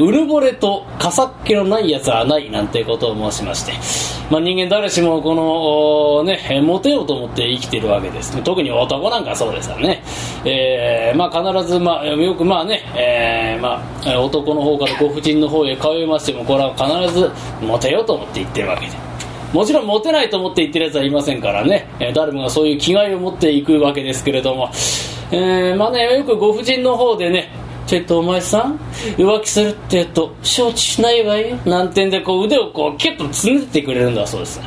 うぬぼれとかさっ気のない奴はないなんてことを申しまして、まあ、人間誰しもこの、ね、モテようと思って生きてるわけです。特に男なんかそうですからね。えー、まあ必ず、まあ、よくまあね、えー、まあ、男の方からご婦人の方へ通いましても、これは必ずモテようと思って言ってるわけで。もちろんモテないと思って言ってる奴はいませんからね、え、誰もがそういう気概を持っていくわけですけれども、えー、まあね、よくご婦人の方でね、ちょっとお前さん、浮気するって言うと、承知しないわよ。なんてんで、こう腕をこう、キュッとつねてくれるんだそうです。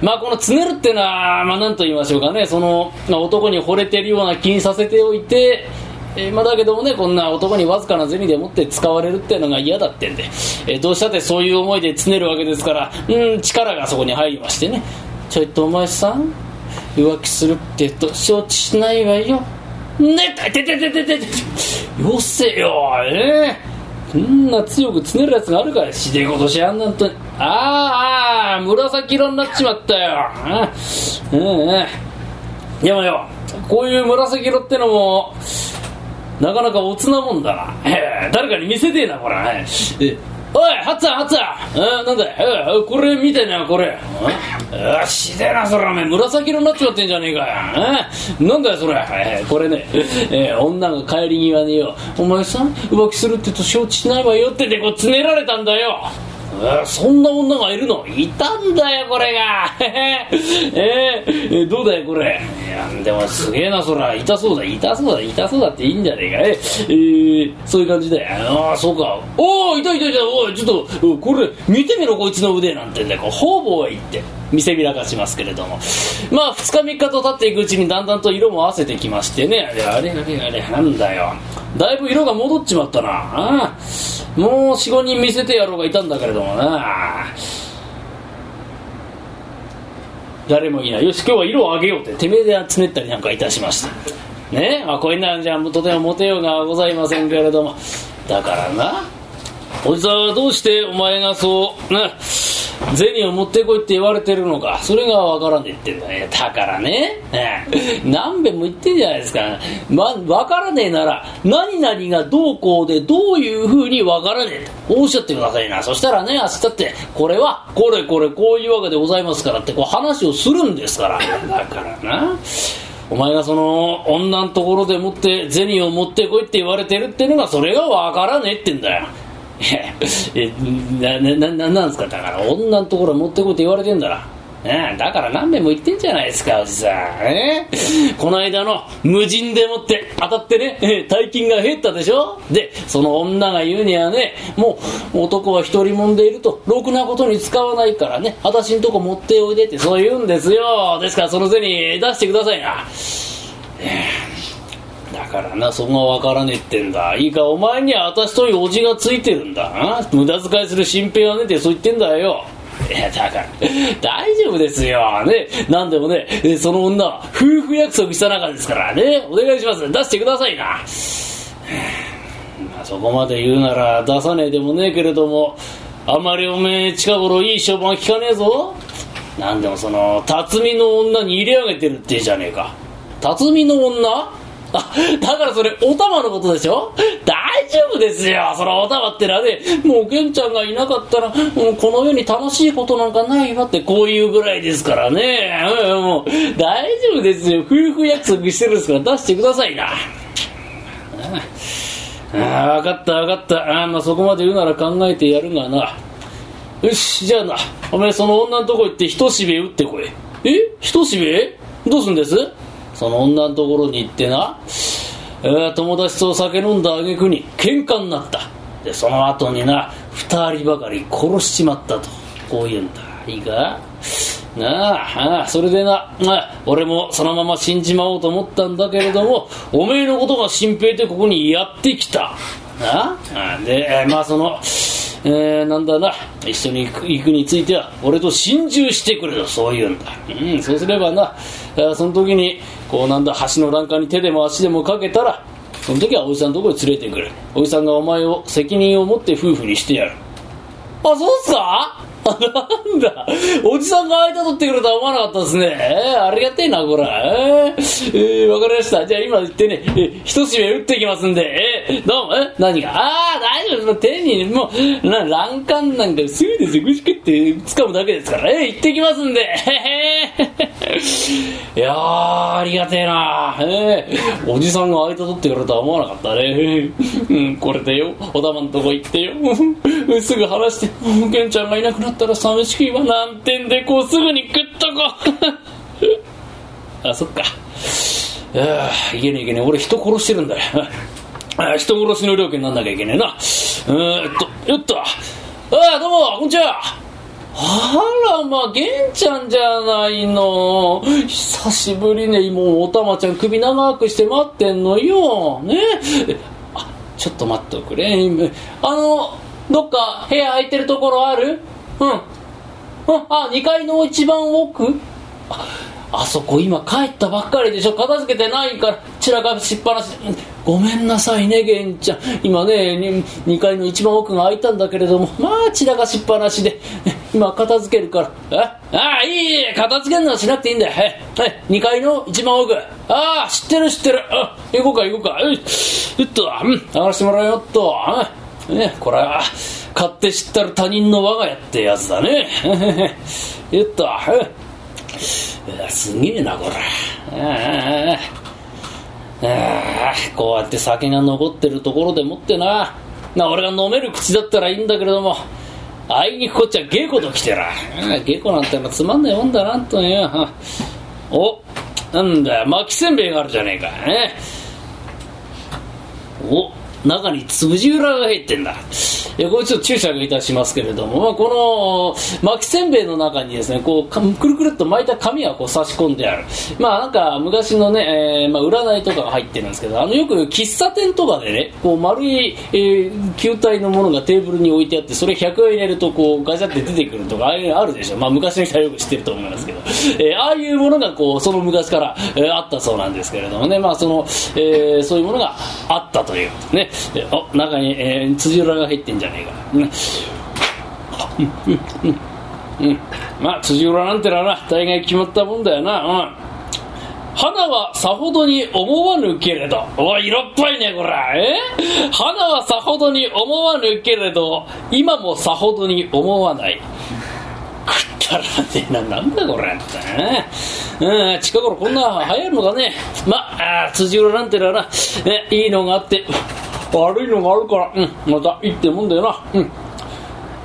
まあこのつねるってのは、まあなんと言いましょうかね、その、男に惚れてるような気にさせておいて、え、まあ、だけどもね、こんな男にわずかな銭でもって使われるっていうのが嫌だってんで、え、どうしたってそういう思いでつねるわけですから、うん、力がそこに入りましてね、ちょいとお前さん、浮気するって言うと承知しないわよ。ねてててててててよせよ、えー、こんな強くつねるやつがあるからしでことしやんなんとああ紫色になっちまったよ。うんうんでもよこういう紫色ってのもなかなかおつなもんだな。誰かに見せてえな、これ。おい、ハッツァン、ハッツァンなんだよ、これ見てな、これ。よしでな、それ、お前、紫色になっちまってんじゃねえかよ。なんだよ、それ。これね、えー、女が帰り際によ、お前さん、浮気するってと承知しないわよってでこう、つねられたんだよ。そんな女がいるの？いたんだよこれが。えー、どうだよこれ？いやでもすげえなそら。痛そうだ痛そうだ痛そうだっていいんじゃねえか。えー、そういう感じだよ。ああそうか。おお痛い痛い痛い。おいちょっとこれ見てみろこいつの腕なんてんだよ方々へ行って見せびらかしますけれども。まあ2日3日と経っていくうちにだんだんと色も合わせてきましてね。あれあれあれあれなんだよ。だいぶ色が戻っちまったな。あもう45人見せてやろうがいたんだけれどもな。誰もいない。よし今日は色をあげようって。てめえで集めったりなんかいたしました。ね？まあこういうなんじゃとてもモテようがございませんけれども。だからな。おじさんはどうしてお前がそうな？銭を持ってこいって言われてるのか。それがわからねえってんだよだからね、何べんも言ってんじゃないですか、ま、わからねえなら何々がどうこうでどういうふうにわからねえと。おっしゃってくださいな。そしたらね明日ってこれはこれこれこういうわけでございますからってこう話をするんですから。だからな。お前がその女のところでもって銭を持ってこいって言われてるってのがそれがわからねえってんだよ。な、な、な、なんですか？だから女のところ持ってこいって言われてんだら。ね、だから何遍も言ってんじゃないですか、おじさん。え？この間の無人でもって当たってね、大金が減ったでしょ？で、その女が言うにはね、もう男は一人もんでいると、ろくなことに使わないからね、私んとこ持っておいでってそう言うんですよ。ですからその銭出してくださいな。だからな、そこがわからねえってんだ。いいか、お前には私というおじがついてるんだ。無駄遣いする心配はねえってそう言ってんだよ。いや、だから、大丈夫ですよ。ね。なんでもね、その女は夫婦約束した中ですからね。お願いします。出してくださいな。まあ、そこまで言うなら出さねえでもねえけれども、あんまりおめえ近頃いい評判聞かねえぞ。なんでもその、辰巳の女に入れ上げてるってじゃねえか。辰巳の女、だからそれ、お玉のことでしょ？大丈夫ですよ。そのお玉ってのはね、もう玄ちゃんがいなかったら、もうこの世に楽しいことなんかないわって、こういうぐらいですからね。うん、もう、大丈夫ですよ。夫婦約束してるんですから出してくださいな。ああ、分かった分かった。あまあそこまで言うなら考えてやるがな。よし、じゃあな、お前その女のとこ行って一しべ打ってこい。え？一しべ？どうすんです？その女のところに行ってな、えー、友達と酒飲んだ挙句に喧嘩になった。でその後にな二人ばかり殺しちまったとこう言うんだ。いいか？なああそれでなあ俺もそのまま死んじまおうと思ったんだけれどもおめえのことが心配でここにやってきた。なあでまあそのえー、なんだな、一緒に行くについては、俺と心中してくれと、そう言うんだ。うん、そうすればな、その時に、こうなんだ、橋の欄干に手でも足でもかけたら、その時はおじさんのところに連れてくる。おじさんがお前を責任を持って夫婦にしてやる。あ、そうっすか？なんだ、おじさんが間取ってくれとは思わなかったですね。えー、ありがてえな、こら。えー、えー、わかりました。じゃあ今言ってね、えー、一締め打っていきますんで、えー、どうも、え何が？ああ、大丈夫です手にもうな欄干なんかすぐですぐしくって掴むだけですからえ行ってきますんでへへ いやーありがてえな。えおじさんが間取ってくれるとは思わなかったね。うんこれでよ。お玉んとこ行ってよ。すぐ話して玄ちゃんがいなくなったら寂しくいわなんてんでこうすぐにグッとこう。あそっか。ああいけねえいけねえ。俺人殺してるんだよ。人殺しの料金なんなきゃいけねえな。うーっとよっと。ああどうもこんにちは。あらまあ、玄ちゃんじゃないの。久しぶりね、もうおたまちゃん首長くして待ってんのよ。ね。あ、ちょっと待っておくれ。あの、どっか部屋空いてるところある？うん。うん、あ、2階の一番奥？ああそこ今帰ったばっかりでしょ。片付けてないから散らかしっぱなし。ごめんなさいね玄ちゃん。今ね 2, 2階の一番奥が空いたんだけれども。まあ散らかしっぱなしで。今片付けるから。ああいい片付けるのはしなくていいんだよ。はい2階の一番奥。ああ知ってる知ってる。あ行こうか行こうか。うっとうん上がらせてもらうよっと。ねこれは勝手知ったる他人の我が家ってやつだね。うっとすげえなこれ。ああこうやって酒が残ってるところでもってな。な俺が飲める口だったらいいんだけれども。あいにくこっちは稽古と来てら。稽古なんてのつまんないもんだなとよおなんだ巻きせんべいがあるじゃねえか。ね中に粒じ裏が入ってんだ。いや、これちょっと注釈いたしますけれども、まあ、この巻きせんべいの中にですね、こう、くるくるっと巻いた紙がこう差し込んである。まあ、なんか昔のね、えー、まあ、占いとかが入ってるんですけど、あの、よく喫茶店とかでね、こう、丸い、えー、球体のものがテーブルに置いてあって、それ100円入れると、こう、ガチャって出てくるとか、ああいうのあるでしょ。まあ、昔の人はよく知ってると思いますけど、えー、ああいうものがこう、その昔から、えー、あったそうなんですけれどもね、まあ、その、えー、そういうものがあったという、ね、お中に、えー、辻裏が入ってんじゃねえか、まあ辻裏なんてのはな大概決まったもんだよな、うん。花はさほどに思わぬけれど、おい、色っぽいね、こら、え？花はさほどに思わぬけれど、今もさほどに思わない。食ったらねえな、なんだこれって、うん、近頃こんな流行るのかね。まあ、辻裏なんてのはな、いいのがあって、悪いのがあるから、うん、また行ってもんだよな。うん。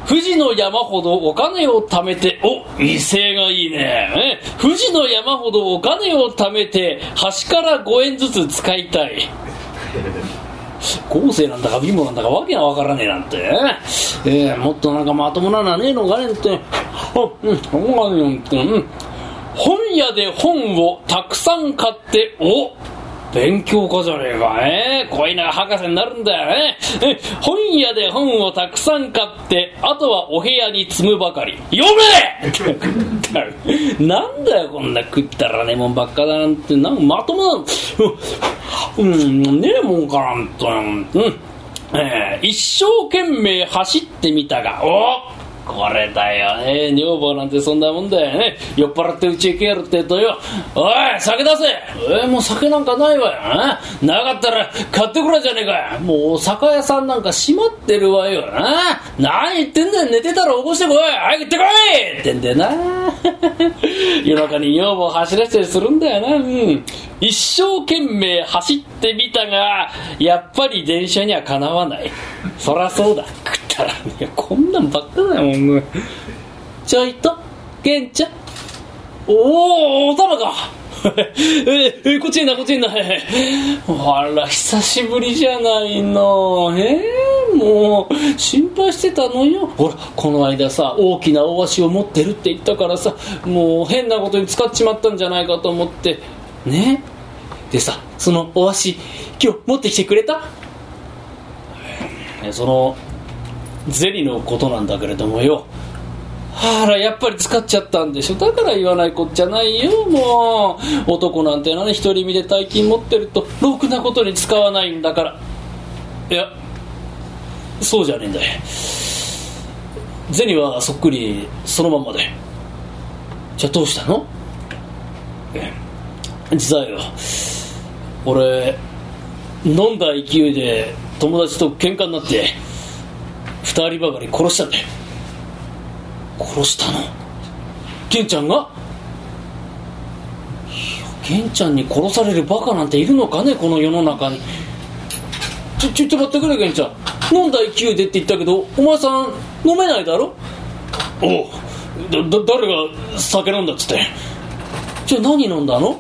富士の山ほどお金を貯めて、お、威勢がいいね。え富士の山ほどお金を貯めて、端から5円ずつ使いたい。後世なんだか貧乏なんだかわけがわからねえなんて、えー、もっとなんかまともなのはねえのかねって、うん、て、うん。本屋で本をたくさん買って、お勉強家じゃねえか、え？ー、こういうのが博士になるんだよね。え本屋で本をたくさん買って、あとはお部屋に積むばかり。読め！なんだよ、こんな食ったらねもんばっかだなんて、なんかまともな、うん、ねえもんかなんと、うん。えー、一生懸命走ってみたが、おっ！これだよ。ね女房なんてそんなもんだよね。酔っ払って家へ帰るってとよ。おい酒出せ。えー、もう酒なんかないわよ。なかったら買ってくれじゃねえかもう酒屋さんなんか閉まってるわよ。な何言ってんだよ。寝てたら起こしてこい。早く行ってこいってんだよな。夜中に女房走らせたりするんだよな。うん。一生懸命走ってみたがやっぱり電車にはかなわない。そらそうだ。たらねこんなんばっかだよもう。ちょいと玄ちゃん。おおおたまかええこっちになこっちになあら久しぶりじゃないのえー、もう心配してたのよほらこの間さ大きな大足を持ってるって言ったからさもう変なことに使っちまったんじゃないかと思ってねでさそのお足今日持ってきてくれたそのゼリーのことなんだけれどもよ。あらやっぱり使っちゃったんでしょ。だから言わないこっちゃないよ。もう男なんてのはね独り身で大金持ってるとろくなことに使わないんだから。いやそうじゃねえんだよ。銭はそっくりそのまんまで。じゃあどうしたの？実はよ。俺飲んだ勢いで友達と喧嘩になって。二人ばかり殺したんだよ殺したの？玄ちゃんが？いや玄ちゃんに殺されるバカなんているのかねこの世の中に。ちょちょちょ待ってくれ玄ちゃん。飲んだ勢いでって言ったけどお前さん飲めないだろ？おう。だだ誰が酒飲んだっつって。じゃあ何飲んだの？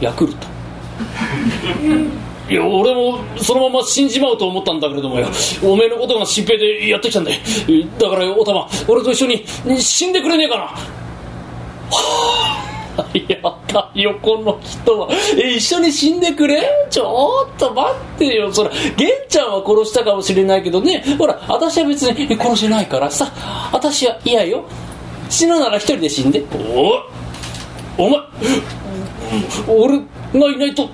ヤクルト いや俺もそのまま死んじまうと思ったんだけれどもよおめえのことが心配でやってきたんだ。よだからよおたま俺と一緒に死んでくれねえかな。はあやった横の人は。え一緒に死んでくれ？ちょっと待ってよ。そら玄ちゃんは殺したかもしれないけどね。ほら私は別に殺してないからさ。私は嫌よ。死ぬなら一人で死んで。おお前俺がいないと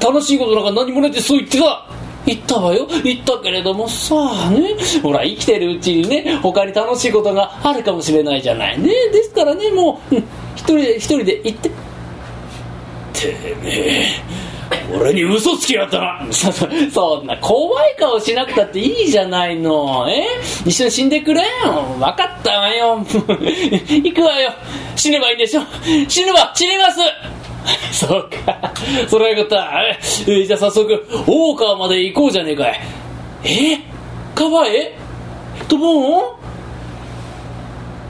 楽しいことなんか何もないってそう言ってた。言ったわよ。言ったけれどもさあね。ほら生きてるうちにね他に楽しいことがあるかもしれないじゃないね。ですからねもう、うん、一人で一人で行って。てめえ俺に嘘つきやったな。そ そんな怖い顔しなくたっていいじゃないの。え？一緒に死んでくれ分かったわよ。行くわよ。死ねばいいんでしょ。死ぬわ。死にます。そうか。それはよかった。えじゃあ早速、大川まで行こうじゃねえかい。え川へ？とぼん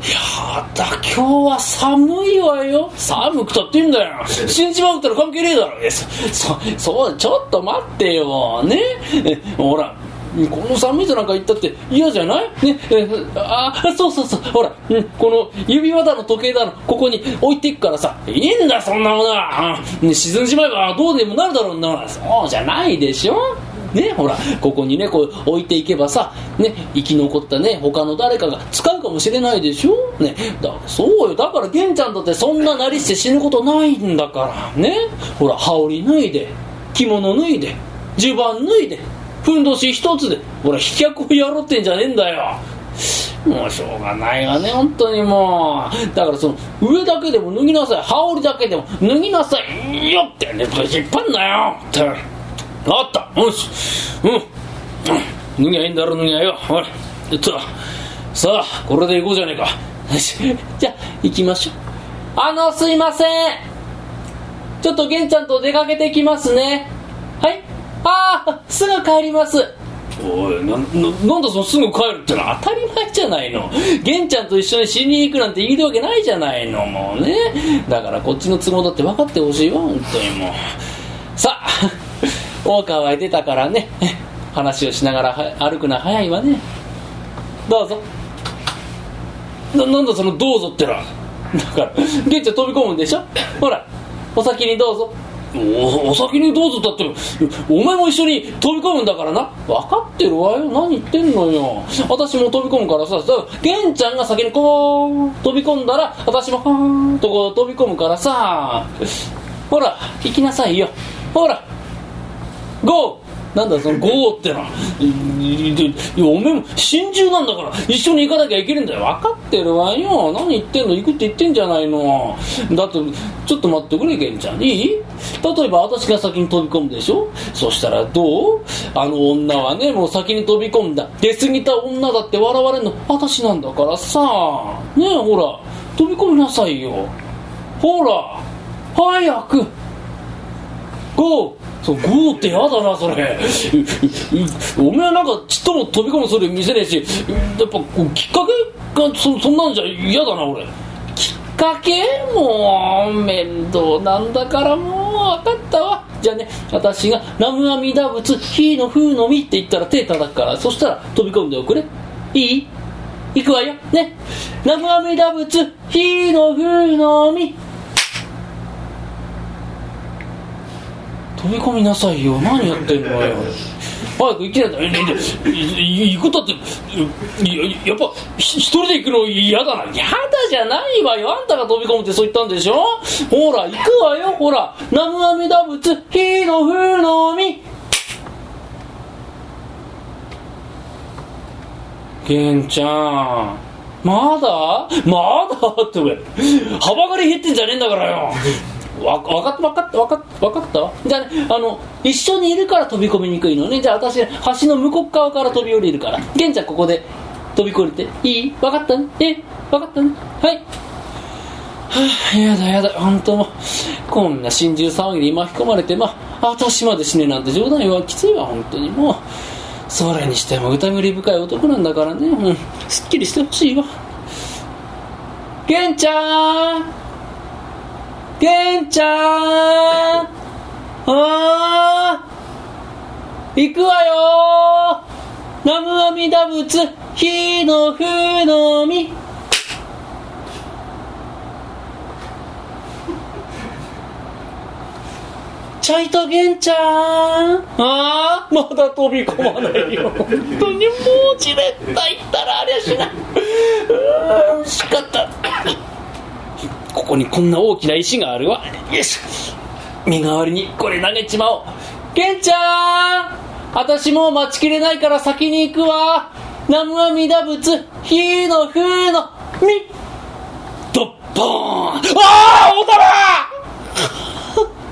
やだ、今日は寒いわよ。寒くたっていいんだよ。死んじまうったら関係ねえだろ。そ、そ、そう、ちょっと待ってよ。ね。えほら、この寒いとなんか言ったって嫌じゃない？ね、えあ、そうそうそう。ほら、うん。この指輪だの時計だの、ここに置いていくからさ、いいんだ、そんなものは。ね沈んじまえばどうでもなるだろうな。そうじゃないでしょ？ね、ほら、ここにね、こう置いていけばさ、ね、生き残ったね、他の誰かが使うかもしれないでしょ？ね、だそうよ、だから玄ちゃんだってそんななりして死ぬことないんだから、ね、ほら、羽織脱いで、着物脱いで、襦袢脱いで、ふんどし一つで、ほら、飛脚をやろうってんじゃねえんだよ。もうしょうがないがね、本当にもう。だからその、上だけでも脱ぎなさい。羽織だけでも脱ぎなさい。よってね、引っ張んなよ。ってあった。よし。うん。脱ぎゃいいんだろ、脱ぎゃよ。ほら。えっと。さあ、これで行こうじゃねえか。よし。じゃあ、行きましょう。あの、すいません。ちょっと玄ちゃんと出かけてきますね。ああ、すぐ帰ります。おいなななんだそのすぐ帰るってのは当たり前じゃないの。玄ちゃんと一緒に死に行くなんて言えるわけないじゃないの。もうね。だからこっちの都合だって分かってほしいわ本当にもう。さあ大川へ出たからね。話をしながら歩くのは早いわね。どうぞ。ななんだそのどうぞってのは。だから玄ちゃん飛び込むんでしょ。ほらお先にどうぞ。おお先にどうぞだってお前も一緒に飛び込むんだからな。分かってるわよ。何言ってんのよ。私も飛び込むからさ。だから玄ちゃんが先にこう飛び込んだら私もはーんとこう飛び込むからさ。ほら行きなさいよ。ほらゴー。なんだそのゴーっての。はいやおめえも心中なんだから一緒に行かなきゃいけないんだよ。分かってるわよ。何言ってんの？行くって言ってんじゃないの。だってちょっと待ってくれ玄ちゃん。いい？例えば私が先に飛び込むでしょ？そしたらどう？あの女はねもう先に飛び込んだ。出過ぎた女だって笑われるの。私なんだからさ。ねえほら飛び込みなさいよ。ほら早く。ゴーそうゴーってやだなそれ。おめえなんかちっとも飛び込むそれ見せねえしやっぱきっかけがそそんなんじゃ嫌だな俺。きっかけもう面倒なんだからもう分かったわ。じゃあね私が「南無阿弥陀仏火の風の実」って言ったら手叩くからそしたら飛び込んでおくれ。いい？行くわよ。ね。南無阿弥陀仏火の風の実飛び込みなさいよ。何やってんのよ。早く行きない。行くったってやっぱ一人で行くの嫌だな。嫌だじゃないわよ。あんたが飛び込むってそう言ったんでしょ。ほら行くわよ。ほら南無阿弥陀仏。火の風の実玄ちゃん。まだ？まだ？ってお前幅がり減ってんじゃねえんだからよ。わ分かった分かった分かった分かった？じゃあ、ね、あの一緒にいるから飛び込みにくいのね。じゃあ私橋の向こう側から飛び降りるから。玄ちゃんここで飛び越えて。いい？分かった？ねえ？分かった？ねはい。はあ、やだやだ。本当もこんな心中騒ぎに巻き込まれて。まあ私まで死ねなんて冗談言わきついわ。本当にもう。それにしても疑り深い男なんだからね。うん。すっきりしてほしいわ。玄ちゃん！玄ちゃん。あー。行くわよ。南無阿弥陀仏火の不のみ。ちょいと玄ちゃん。ああまだ飛び込まないよ。本当にもうじれったいったらありゃしな。いうーんしかったこにこんな大きな石があるわ。よし。身代わりにこれ投げちまおう。玄ちゃん！私もう待ちきれないから先に行くわ。南無阿弥陀仏。火の風の。みドッポーン。ああおたら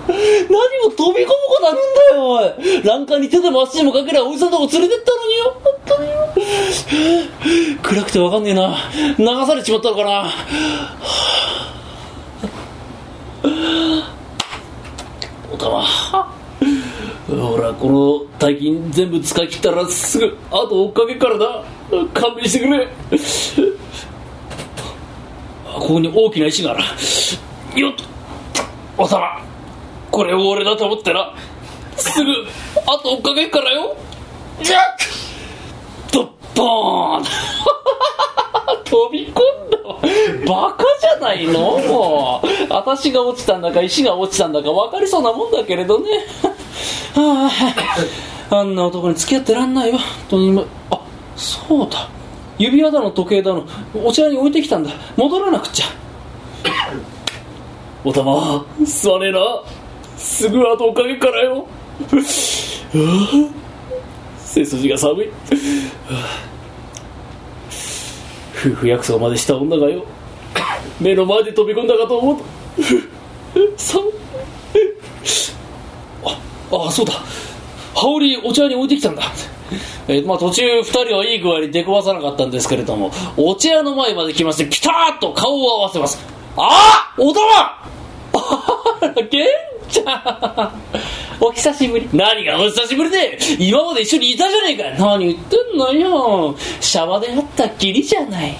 何も飛び込むことあるんだよおい。欄干に手でも足でもかけりゃおじさんとこ連れてったのによ。本当によ。暗くてわかんねえな。流されちまったのかな。おたまほらこの大金全部使い切ったらすぐあと追っかけからな。勘弁してくれ。ここに大きな石がある。よっ。おたまこれを俺だと思ったらすぐあと追っかけからよ。じゃドッポーン。飛び込んだわ。バカじゃないの？もう。私が落ちたんだか石が落ちたんだか分かりそうなもんだけれどね。あんな男に付き合ってらんないわ。本当に今あそうだ。指輪だの時計だのお茶に置いてきたんだ。戻らなくちゃ。おたま座れな。すぐ後追っかけっからよ。背筋が寒い。夫婦約束までした女がよ。目の前で飛び込んだかと思うと寒いああそうだ。羽織お茶屋に置いてきたんだ。えーまあ、途中2人はいい具合に出くわさなかったんですけれどもお茶屋の前まで来ましてピタッと顔を合わせます。ああおたま玄ちゃん。お久しぶり。何がお久しぶりで。今まで一緒にいたじゃねえか何言ってんのよ。シャワーで会ったっきりじゃない。